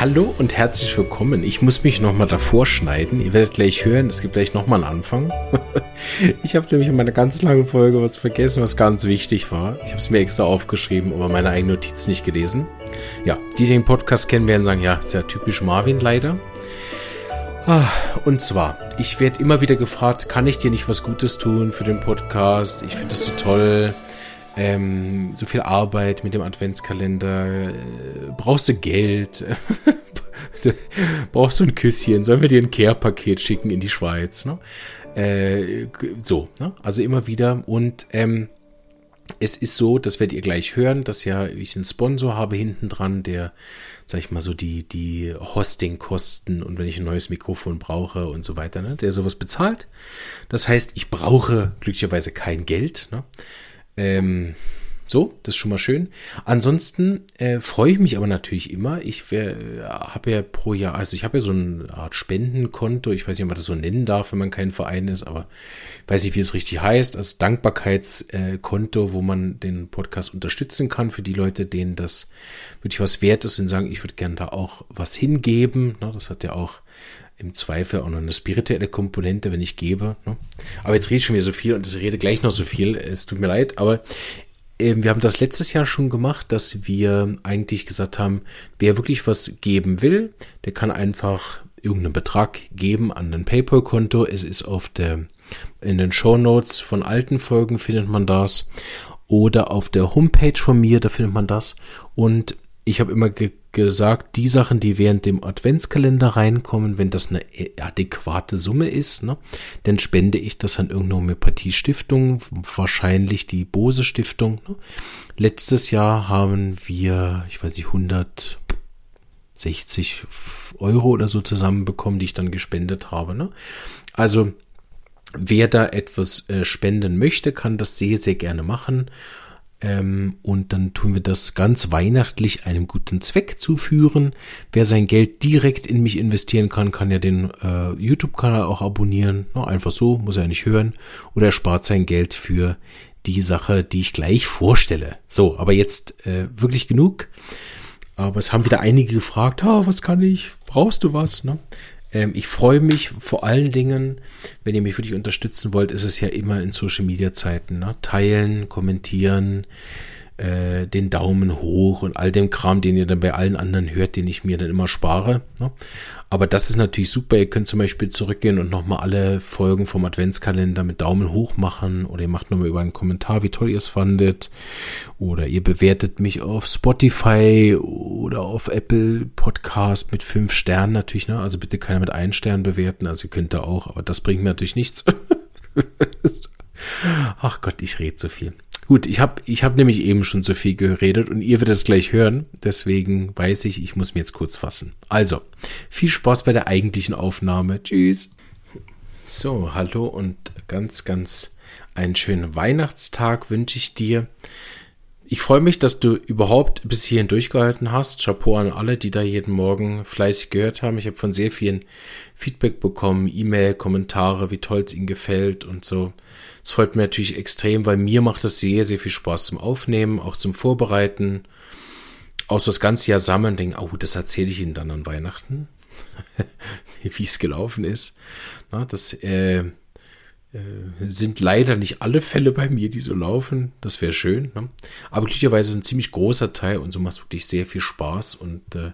Hallo und herzlich willkommen. Ich muss mich nochmal davor schneiden. Ihr werdet gleich hören, es gibt gleich nochmal einen Anfang. ich habe nämlich in meiner ganz langen Folge was vergessen, was ganz wichtig war. Ich habe es mir extra aufgeschrieben, aber meine eigene Notiz nicht gelesen. Ja, die, den Podcast kennen, werden sagen, ja, ist ja typisch Marvin leider. Ah, und zwar, ich werde immer wieder gefragt, kann ich dir nicht was Gutes tun für den Podcast? Ich finde das so toll ähm, so viel Arbeit mit dem Adventskalender, äh, brauchst du Geld, brauchst du ein Küsschen, sollen wir dir ein Care-Paket schicken in die Schweiz, ne? Äh, so, ne? Also immer wieder und ähm, es ist so, das werdet ihr gleich hören, dass ja ich einen Sponsor habe hinten dran, der, sag ich mal so, die, die Hosting-Kosten und wenn ich ein neues Mikrofon brauche und so weiter, ne, der sowas bezahlt. Das heißt, ich brauche glücklicherweise kein Geld. Ne? Ähm, so, das ist schon mal schön. Ansonsten äh, freue ich mich aber natürlich immer. Ich äh, habe ja pro Jahr, also ich habe ja so eine Art Spendenkonto. Ich weiß nicht, ob man das so nennen darf, wenn man kein Verein ist, aber weiß nicht, wie es richtig heißt. Also Dankbarkeitskonto, äh, wo man den Podcast unterstützen kann für die Leute, denen das wirklich was wert ist und sagen, ich würde gerne da auch was hingeben. Na, das hat ja auch im Zweifel auch noch eine spirituelle Komponente, wenn ich gebe. Ne? Aber jetzt rede ich schon wieder so viel und ich rede gleich noch so viel. Es tut mir leid, aber äh, wir haben das letztes Jahr schon gemacht, dass wir eigentlich gesagt haben, wer wirklich was geben will, der kann einfach irgendeinen Betrag geben an ein PayPal-Konto. Es ist auf der, in den Show Notes von alten Folgen findet man das. Oder auf der Homepage von mir, da findet man das. Und ich habe immer ge gesagt, die Sachen, die während dem Adventskalender reinkommen, wenn das eine adäquate Summe ist, ne, dann spende ich das an irgendeine Homöopathie-Stiftung, wahrscheinlich die Bose Stiftung. Ne. Letztes Jahr haben wir, ich weiß nicht, 160 Euro oder so zusammenbekommen, die ich dann gespendet habe. Ne. Also wer da etwas äh, spenden möchte, kann das sehr, sehr gerne machen. Ähm, und dann tun wir das ganz weihnachtlich einem guten Zweck zuführen. Wer sein Geld direkt in mich investieren kann, kann ja den äh, YouTube-Kanal auch abonnieren. No, einfach so, muss er nicht hören. Oder er spart sein Geld für die Sache, die ich gleich vorstelle. So, aber jetzt äh, wirklich genug. Aber es haben wieder einige gefragt, oh, was kann ich? Brauchst du was? Ne? Ähm, ich freue mich vor allen Dingen, wenn ihr mich wirklich unterstützen wollt, ist es ja immer in Social Media Zeiten. Ne? Teilen, kommentieren, äh, den Daumen hoch und all dem Kram, den ihr dann bei allen anderen hört, den ich mir dann immer spare. Ne? Aber das ist natürlich super. Ihr könnt zum Beispiel zurückgehen und nochmal alle Folgen vom Adventskalender mit Daumen hoch machen oder ihr macht nochmal über einen Kommentar, wie toll ihr es fandet. Oder ihr bewertet mich auf Spotify oder auf Apple Podcast mit fünf Sternen natürlich. Ne? Also bitte keiner mit einen Stern bewerten. Also ihr könnt da auch, aber das bringt mir natürlich nichts. Ach Gott, ich rede so viel. Gut, ich habe ich hab nämlich eben schon so viel geredet und ihr werdet es gleich hören. Deswegen weiß ich, ich muss mir jetzt kurz fassen. Also, viel Spaß bei der eigentlichen Aufnahme. Tschüss. So, hallo und ganz, ganz einen schönen Weihnachtstag wünsche ich dir. Ich freue mich, dass du überhaupt bis hierhin durchgehalten hast. Chapeau an alle, die da jeden Morgen fleißig gehört haben. Ich habe von sehr vielen Feedback bekommen, E-Mail, Kommentare, wie toll es ihnen gefällt und so. Es freut mir natürlich extrem, weil mir macht es sehr, sehr viel Spaß zum Aufnehmen, auch zum Vorbereiten. Auch so das ganze Jahr sammeln, denken, oh, das erzähle ich Ihnen dann an Weihnachten, wie es gelaufen ist. Na, das äh, sind leider nicht alle Fälle bei mir, die so laufen. Das wäre schön. Ne? Aber glücklicherweise ein ziemlich großer Teil und so macht es wirklich sehr viel Spaß. Und äh,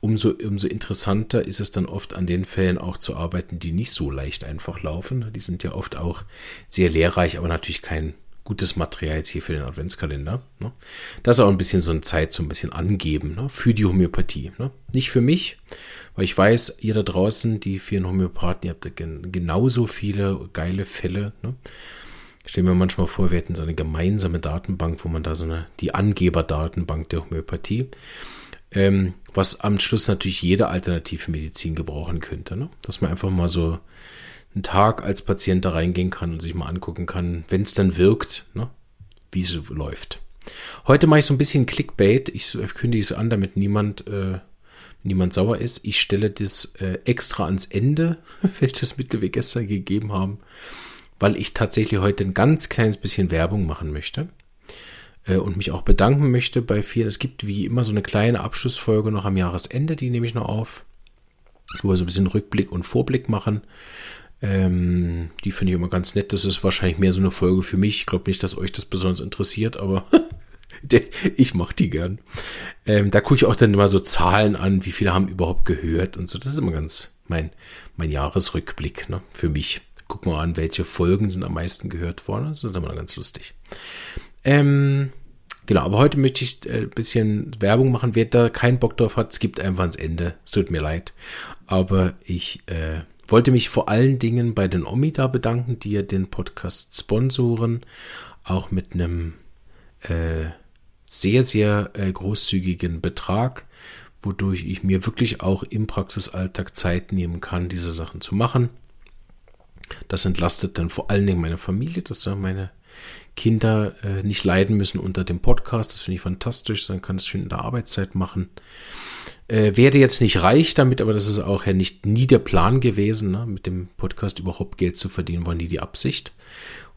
umso, umso interessanter ist es dann oft an den Fällen auch zu arbeiten, die nicht so leicht einfach laufen. Die sind ja oft auch sehr lehrreich, aber natürlich kein gutes Material jetzt hier für den Adventskalender. Ne? Das ist auch ein bisschen so eine Zeit so ein bisschen angeben ne? für die Homöopathie. Ne? Nicht für mich, weil ich weiß, ihr da draußen, die vielen Homöopathen, ihr habt da gen genauso viele geile Fälle. Ne? Ich stelle mir manchmal vor, wir hätten so eine gemeinsame Datenbank, wo man da so eine, die Angeberdatenbank der Homöopathie, ähm, was am Schluss natürlich jede alternative Medizin gebrauchen könnte. Ne? Dass man einfach mal so einen Tag als Patient da reingehen kann und sich mal angucken kann, wenn es dann wirkt, ne, wie es läuft. Heute mache ich so ein bisschen Clickbait. Ich kündige es an, damit niemand, äh, niemand sauer ist. Ich stelle das äh, extra ans Ende, welches Mittel wir gestern gegeben haben, weil ich tatsächlich heute ein ganz kleines bisschen Werbung machen möchte. äh, und mich auch bedanken möchte bei vielen. Es gibt wie immer so eine kleine Abschlussfolge noch am Jahresende, die nehme ich noch auf, wo wir so ein bisschen Rückblick und Vorblick machen. Ähm, die finde ich immer ganz nett. Das ist wahrscheinlich mehr so eine Folge für mich. Ich glaube nicht, dass euch das besonders interessiert, aber ich mache die gern. Ähm, da gucke ich auch dann immer so Zahlen an, wie viele haben überhaupt gehört und so. Das ist immer ganz mein, mein Jahresrückblick ne, für mich. Guck mal an, welche Folgen sind am meisten gehört worden. Das ist immer ganz lustig. Ähm, genau, aber heute möchte ich ein äh, bisschen Werbung machen. Wer da keinen Bock drauf hat, es gibt einfach ans Ende. Es tut mir leid. Aber ich äh, wollte mich vor allen Dingen bei den Omida bedanken, die ja den Podcast sponsoren, auch mit einem äh, sehr, sehr äh, großzügigen Betrag, wodurch ich mir wirklich auch im Praxisalltag Zeit nehmen kann, diese Sachen zu machen. Das entlastet dann vor allen Dingen meine Familie, dass da meine Kinder äh, nicht leiden müssen unter dem Podcast. Das finde ich fantastisch. Dann kann es schön in der Arbeitszeit machen. Äh, werde jetzt nicht reich damit, aber das ist auch ja nicht nie der Plan gewesen, ne? mit dem Podcast überhaupt Geld zu verdienen, war nie die Absicht.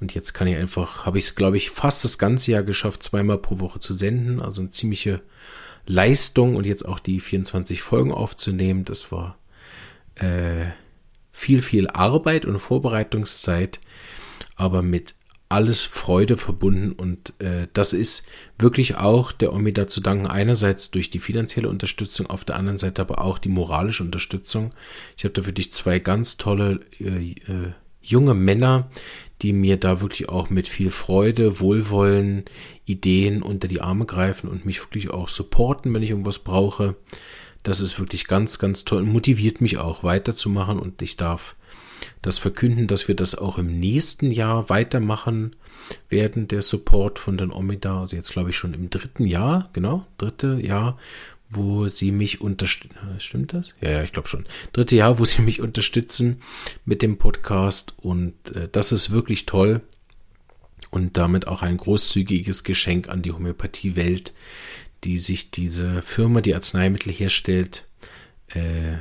Und jetzt kann ich einfach, habe ich es, glaube ich, fast das ganze Jahr geschafft, zweimal pro Woche zu senden. Also eine ziemliche Leistung und jetzt auch die 24 Folgen aufzunehmen. Das war äh, viel, viel Arbeit und Vorbereitungszeit, aber mit alles Freude verbunden und äh, das ist wirklich auch der Omida zu danken. Einerseits durch die finanzielle Unterstützung, auf der anderen Seite aber auch die moralische Unterstützung. Ich habe da wirklich zwei ganz tolle äh, äh, junge Männer, die mir da wirklich auch mit viel Freude, Wohlwollen, Ideen unter die Arme greifen und mich wirklich auch supporten, wenn ich irgendwas brauche. Das ist wirklich ganz, ganz toll und motiviert mich auch weiterzumachen und ich darf das verkünden, dass wir das auch im nächsten Jahr weitermachen werden, der Support von den Omida, also jetzt glaube ich schon im dritten Jahr, genau, dritte Jahr, wo sie mich unterstützen. Stimmt das? Ja, ja, ich glaube schon. Dritte Jahr, wo sie mich unterstützen mit dem Podcast und äh, das ist wirklich toll und damit auch ein großzügiges Geschenk an die Homöopathie-Welt, die sich diese Firma, die Arzneimittel herstellt, äh,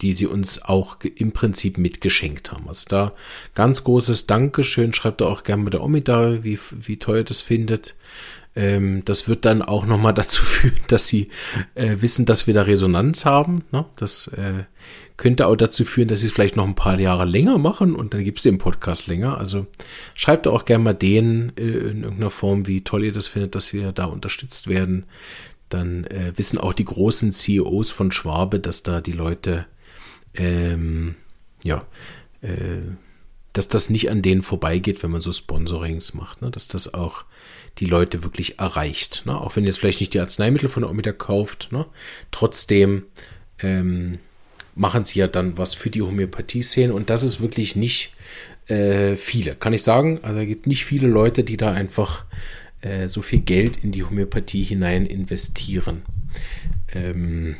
die sie uns auch im Prinzip mitgeschenkt haben. Also da ganz großes Dankeschön. Schreibt auch gerne mit der Omi da, wie, wie toll ihr das findet. Ähm, das wird dann auch nochmal dazu führen, dass sie äh, wissen, dass wir da Resonanz haben. Ne? Das äh, könnte auch dazu führen, dass sie es vielleicht noch ein paar Jahre länger machen und dann gibt es den Podcast länger. Also schreibt auch gerne mal denen äh, in irgendeiner Form, wie toll ihr das findet, dass wir da unterstützt werden. Dann äh, wissen auch die großen CEOs von Schwabe, dass da die Leute ähm, ja, äh, dass das nicht an denen vorbeigeht, wenn man so Sponsorings macht, ne? dass das auch die Leute wirklich erreicht. Ne? Auch wenn jetzt vielleicht nicht die Arzneimittel von der Omida kauft, ne? trotzdem ähm, machen sie ja dann was für die Homöopathie-Szene und das ist wirklich nicht äh, viele, kann ich sagen. Also es gibt nicht viele Leute, die da einfach äh, so viel Geld in die Homöopathie hinein investieren. Ähm,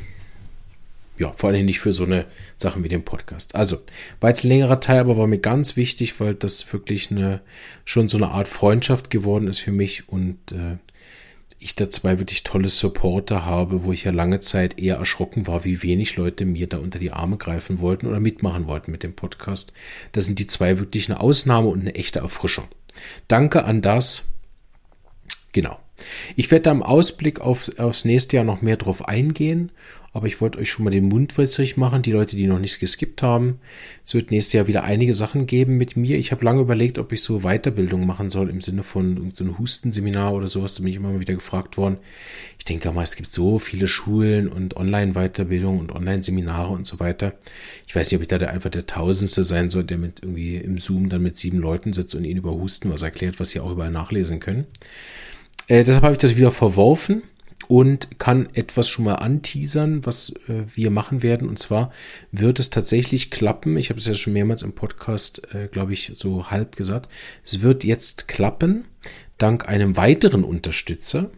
ja, vor allem nicht für so eine Sachen wie den Podcast. Also, war jetzt ein längerer Teil, aber war mir ganz wichtig, weil das wirklich eine, schon so eine Art Freundschaft geworden ist für mich und äh, ich da zwei wirklich tolle Supporter habe, wo ich ja lange Zeit eher erschrocken war, wie wenig Leute mir da unter die Arme greifen wollten oder mitmachen wollten mit dem Podcast. Da sind die zwei wirklich eine Ausnahme und eine echte Erfrischung. Danke an das. Genau. Ich werde da im Ausblick auf, aufs nächste Jahr noch mehr drauf eingehen aber ich wollte euch schon mal den Mund wässrig machen, die Leute, die noch nicht geskippt haben. Es wird nächstes Jahr wieder einige Sachen geben mit mir. Ich habe lange überlegt, ob ich so Weiterbildung machen soll im Sinne von so ein Hustenseminar oder sowas. Da bin ich immer mal wieder gefragt worden. Ich denke mal, es gibt so viele Schulen und Online-Weiterbildung und Online-Seminare und so weiter. Ich weiß nicht, ob ich da der, einfach der Tausendste sein soll, der mit irgendwie im Zoom dann mit sieben Leuten sitzt und ihnen über Husten was erklärt, was sie auch überall nachlesen können. Äh, deshalb habe ich das wieder verworfen und kann etwas schon mal anteasern, was äh, wir machen werden. Und zwar wird es tatsächlich klappen. Ich habe es ja schon mehrmals im Podcast, äh, glaube ich, so halb gesagt. Es wird jetzt klappen, dank einem weiteren Unterstützer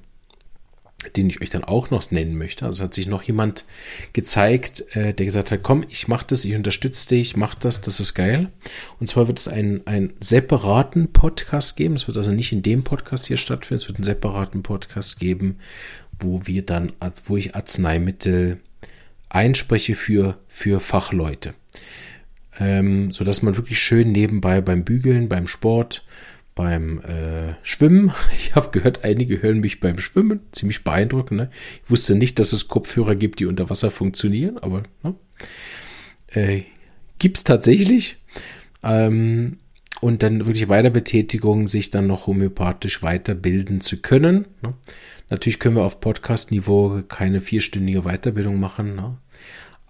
den ich euch dann auch noch nennen möchte. Also hat sich noch jemand gezeigt, äh, der gesagt hat, komm, ich mach das, ich unterstütze dich, mach das, das ist geil. Und zwar wird es einen, einen separaten Podcast geben. Es wird also nicht in dem Podcast hier stattfinden, es wird einen separaten Podcast geben, wo wir dann, wo ich Arzneimittel einspreche für, für Fachleute. Ähm, so dass man wirklich schön nebenbei beim Bügeln, beim Sport, beim äh, Schwimmen. Ich habe gehört, einige hören mich beim Schwimmen. Ziemlich beeindruckend. Ne? Ich wusste nicht, dass es Kopfhörer gibt, die unter Wasser funktionieren, aber ne? äh, gibt es tatsächlich. Ähm, und dann wirklich Weiterbetätigung, sich dann noch homöopathisch weiterbilden zu können. Ne? Natürlich können wir auf Podcast-Niveau keine vierstündige Weiterbildung machen. Ne?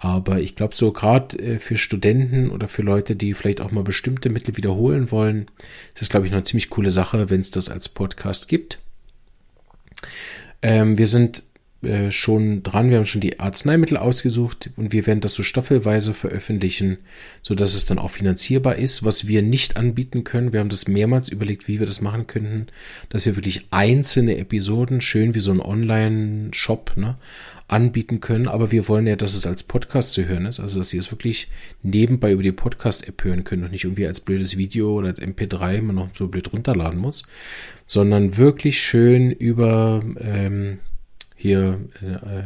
Aber ich glaube, so gerade äh, für Studenten oder für Leute, die vielleicht auch mal bestimmte Mittel wiederholen wollen, ist das, glaube ich, eine ziemlich coole Sache, wenn es das als Podcast gibt. Ähm, wir sind äh, schon dran. Wir haben schon die Arzneimittel ausgesucht und wir werden das so staffelweise veröffentlichen, so dass es dann auch finanzierbar ist. Was wir nicht anbieten können, wir haben das mehrmals überlegt, wie wir das machen könnten, dass wir wirklich einzelne Episoden, schön wie so ein Online-Shop, ne, anbieten können. Aber wir wollen ja, dass es als Podcast zu hören ist, also dass ihr es wirklich nebenbei über die Podcast-App hören könnt und nicht irgendwie als blödes Video oder als MP3 man noch so blöd runterladen muss, sondern wirklich schön über ähm, hier äh,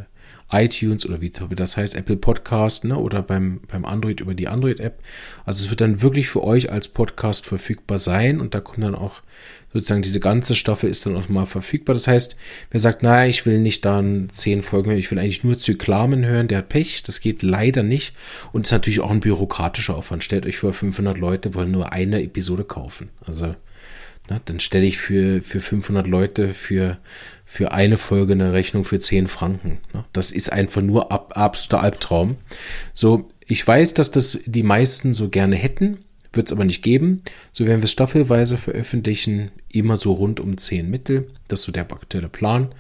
iTunes oder wie, das heißt, Apple Podcast, ne, oder beim, beim Android über die Android-App. Also es wird dann wirklich für euch als Podcast verfügbar sein und da kommt dann auch sozusagen diese ganze Staffel ist dann auch mal verfügbar. Das heißt, wer sagt, naja, ich will nicht dann zehn Folgen hören, ich will eigentlich nur Zyklamen hören, der hat Pech, das geht leider nicht und ist natürlich auch ein bürokratischer Aufwand. Stellt euch vor, 500 Leute wollen nur eine Episode kaufen. Also na, dann stelle ich für, für 500 Leute für, für eine Folge eine Rechnung für 10 Franken. Na, das ist einfach nur ab, absoluter Albtraum. So, ich weiß, dass das die meisten so gerne hätten, wird es aber nicht geben. So werden wir es staffelweise veröffentlichen, immer so rund um 10 Mittel. Das ist so der aktuelle Plan.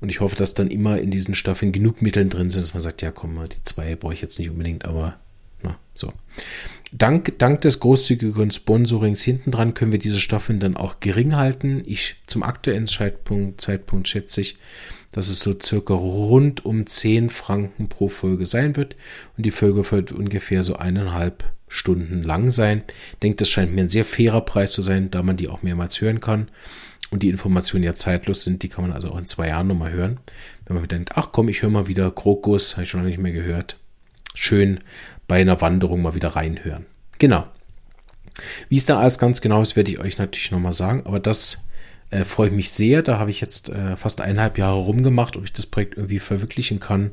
Und ich hoffe, dass dann immer in diesen Staffeln genug Mittel drin sind, dass man sagt, ja komm, die zwei brauche ich jetzt nicht unbedingt, aber na, so. Dank, dank des großzügigen Sponsorings hinten dran können wir diese Staffeln dann auch gering halten. Ich zum aktuellen Zeitpunkt, Zeitpunkt schätze ich, dass es so circa rund um 10 Franken pro Folge sein wird. Und die Folge wird ungefähr so eineinhalb Stunden lang sein. Ich denke, das scheint mir ein sehr fairer Preis zu sein, da man die auch mehrmals hören kann. Und die Informationen ja zeitlos sind, die kann man also auch in zwei Jahren nochmal hören. Wenn man denkt, ach komm, ich höre mal wieder Krokus, habe ich schon lange nicht mehr gehört. Schön bei einer Wanderung mal wieder reinhören. Genau. Wie es dann alles ganz genau ist, werde ich euch natürlich nochmal sagen. Aber das äh, freue ich mich sehr. Da habe ich jetzt äh, fast eineinhalb Jahre rumgemacht, ob ich das Projekt irgendwie verwirklichen kann.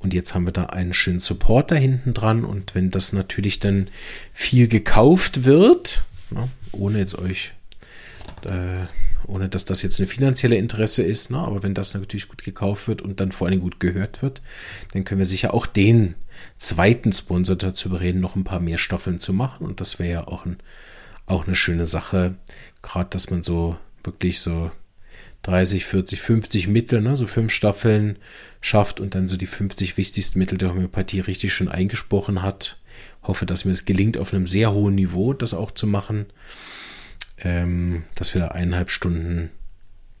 Und jetzt haben wir da einen schönen Supporter hinten dran. Und wenn das natürlich dann viel gekauft wird, na, ohne jetzt euch äh, ohne dass das jetzt eine finanzielle Interesse ist, ne? aber wenn das natürlich gut gekauft wird und dann vor allem gut gehört wird, dann können wir sicher auch den zweiten Sponsor dazu bereden, noch ein paar mehr Staffeln zu machen und das wäre ja auch, ein, auch eine schöne Sache, gerade dass man so wirklich so 30, 40, 50 Mittel, ne, so fünf Staffeln schafft und dann so die 50 wichtigsten Mittel der Homöopathie richtig schön eingesprochen hat. Hoffe, dass mir es gelingt, auf einem sehr hohen Niveau das auch zu machen ähm, dass wir da eineinhalb Stunden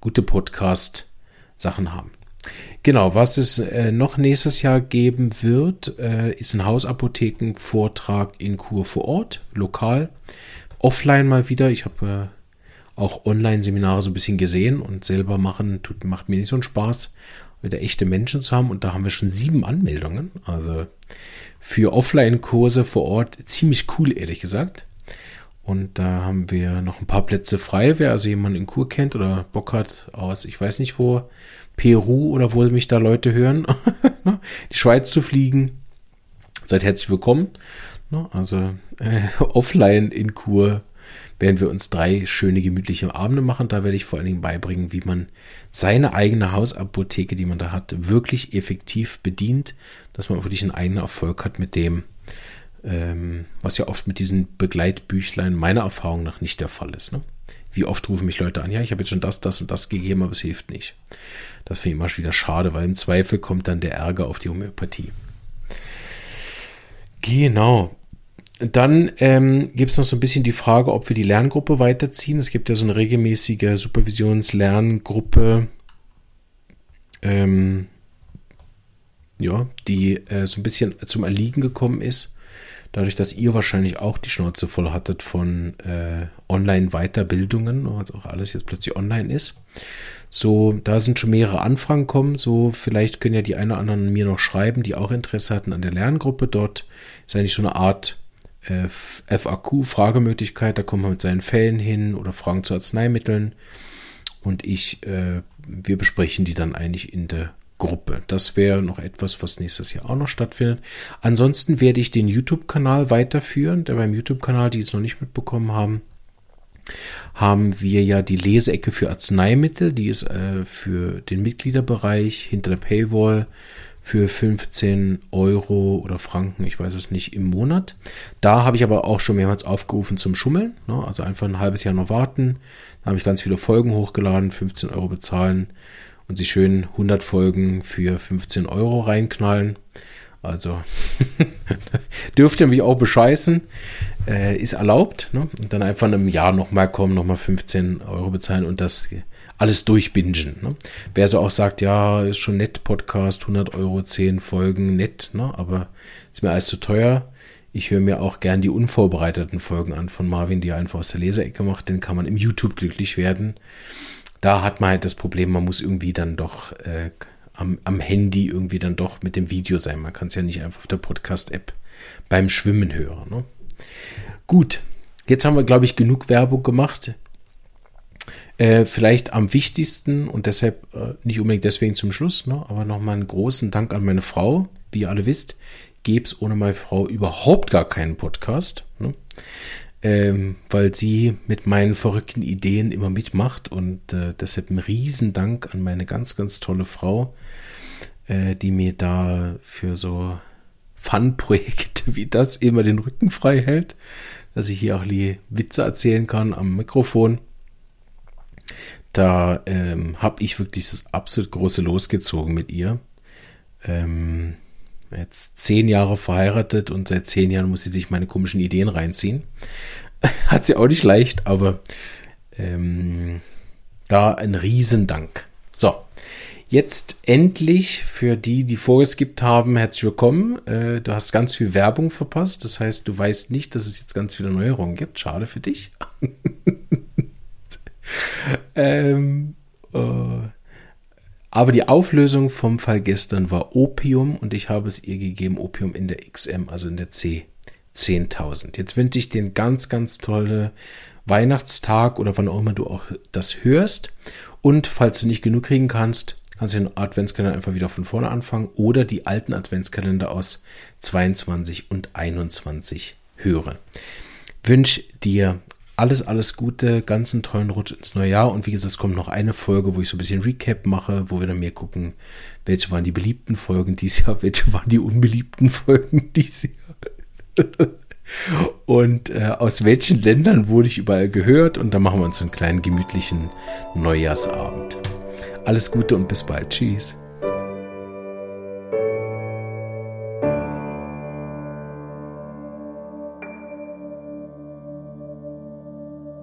gute Podcast-Sachen haben. Genau, was es äh, noch nächstes Jahr geben wird, äh, ist ein Hausapotheken-Vortrag in Kur vor Ort, lokal, offline mal wieder. Ich habe äh, auch Online-Seminare so ein bisschen gesehen und selber machen tut, macht mir nicht so einen Spaß, wieder echte Menschen zu haben. Und da haben wir schon sieben Anmeldungen. Also für Offline-Kurse vor Ort ziemlich cool, ehrlich gesagt. Und da haben wir noch ein paar Plätze frei. Wer also jemanden in Kur kennt oder Bock hat aus, ich weiß nicht wo, Peru oder wo mich da Leute hören, die Schweiz zu fliegen, seid herzlich willkommen. Also äh, offline in Kur werden wir uns drei schöne gemütliche Abende machen. Da werde ich vor allen Dingen beibringen, wie man seine eigene Hausapotheke, die man da hat, wirklich effektiv bedient, dass man wirklich einen eigenen Erfolg hat mit dem, ähm, was ja oft mit diesen Begleitbüchlein meiner Erfahrung nach nicht der Fall ist. Ne? Wie oft rufen mich Leute an, ja, ich habe jetzt schon das, das und das gegeben, aber es hilft nicht. Das finde ich immer wieder schade, weil im Zweifel kommt dann der Ärger auf die Homöopathie. Genau. Dann ähm, gibt es noch so ein bisschen die Frage, ob wir die Lerngruppe weiterziehen. Es gibt ja so eine regelmäßige Supervisionslerngruppe, ähm, ja, die äh, so ein bisschen zum Erliegen gekommen ist dadurch, dass ihr wahrscheinlich auch die Schnauze voll hattet von äh, Online-Weiterbildungen, was auch alles jetzt plötzlich online ist. So, da sind schon mehrere Anfragen gekommen. So, vielleicht können ja die einen oder anderen mir noch schreiben, die auch Interesse hatten an der Lerngruppe. Dort ist eigentlich so eine Art äh, FAQ, Fragemöglichkeit, da kommt man mit seinen Fällen hin oder Fragen zu Arzneimitteln. Und ich, äh, wir besprechen die dann eigentlich in der Gruppe. Das wäre noch etwas, was nächstes Jahr auch noch stattfindet. Ansonsten werde ich den YouTube-Kanal weiterführen. Der beim YouTube-Kanal, die es noch nicht mitbekommen haben, haben wir ja die Leseecke für Arzneimittel. Die ist äh, für den Mitgliederbereich hinter der Paywall für 15 Euro oder Franken, ich weiß es nicht, im Monat. Da habe ich aber auch schon mehrmals aufgerufen zum Schummeln. Ne? Also einfach ein halbes Jahr noch warten. Da habe ich ganz viele Folgen hochgeladen, 15 Euro bezahlen und sie schön 100 Folgen für 15 Euro reinknallen. Also dürft ihr mich auch bescheißen. Äh, ist erlaubt. Ne? Und dann einfach in einem Jahr nochmal kommen, nochmal 15 Euro bezahlen und das alles durchbingen. Ne? Wer so auch sagt, ja, ist schon nett, Podcast, 100 Euro, 10 Folgen, nett, ne? aber ist mir alles zu teuer. Ich höre mir auch gern die unvorbereiteten Folgen an von Marvin, die er einfach aus der Leserecke macht. Den kann man im YouTube glücklich werden da hat man halt das Problem, man muss irgendwie dann doch äh, am, am Handy irgendwie dann doch mit dem Video sein. Man kann es ja nicht einfach auf der Podcast-App beim Schwimmen hören. Ne? Gut, jetzt haben wir, glaube ich, genug Werbung gemacht. Äh, vielleicht am wichtigsten und deshalb äh, nicht unbedingt deswegen zum Schluss, ne, aber nochmal einen großen Dank an meine Frau. Wie ihr alle wisst, gäbe es ohne meine Frau überhaupt gar keinen Podcast. Ne? Ähm, weil sie mit meinen verrückten Ideen immer mitmacht und äh, deshalb ein Riesendank an meine ganz, ganz tolle Frau, äh, die mir da für so Fun-Projekte wie das immer den Rücken frei hält, dass ich hier auch die Witze erzählen kann am Mikrofon. Da ähm, habe ich wirklich das absolut große losgezogen mit ihr. Ähm, jetzt zehn Jahre verheiratet und seit zehn Jahren muss sie sich meine komischen Ideen reinziehen. Hat sie auch nicht leicht, aber ähm, da ein Riesendank. So, jetzt endlich für die, die vorgeskippt haben, herzlich willkommen. Äh, du hast ganz viel Werbung verpasst. Das heißt, du weißt nicht, dass es jetzt ganz viele Neuerungen gibt. Schade für dich. ähm, äh, aber die Auflösung vom Fall gestern war Opium und ich habe es ihr gegeben, Opium in der XM, also in der C 10.000. Jetzt wünsche ich dir einen ganz, ganz tolle Weihnachtstag oder wann auch immer du auch das hörst. Und falls du nicht genug kriegen kannst, kannst du den Adventskalender einfach wieder von vorne anfangen oder die alten Adventskalender aus 22 und 21 hören. Wünsche dir alles, alles Gute, ganz einen tollen Rutsch ins neue Jahr. Und wie gesagt, es kommt noch eine Folge, wo ich so ein bisschen Recap mache, wo wir dann mehr gucken, welche waren die beliebten Folgen dieses Jahr, welche waren die unbeliebten Folgen dieses Jahr. und äh, aus welchen Ländern wurde ich überall gehört. Und dann machen wir uns so einen kleinen gemütlichen Neujahrsabend. Alles Gute und bis bald. Tschüss.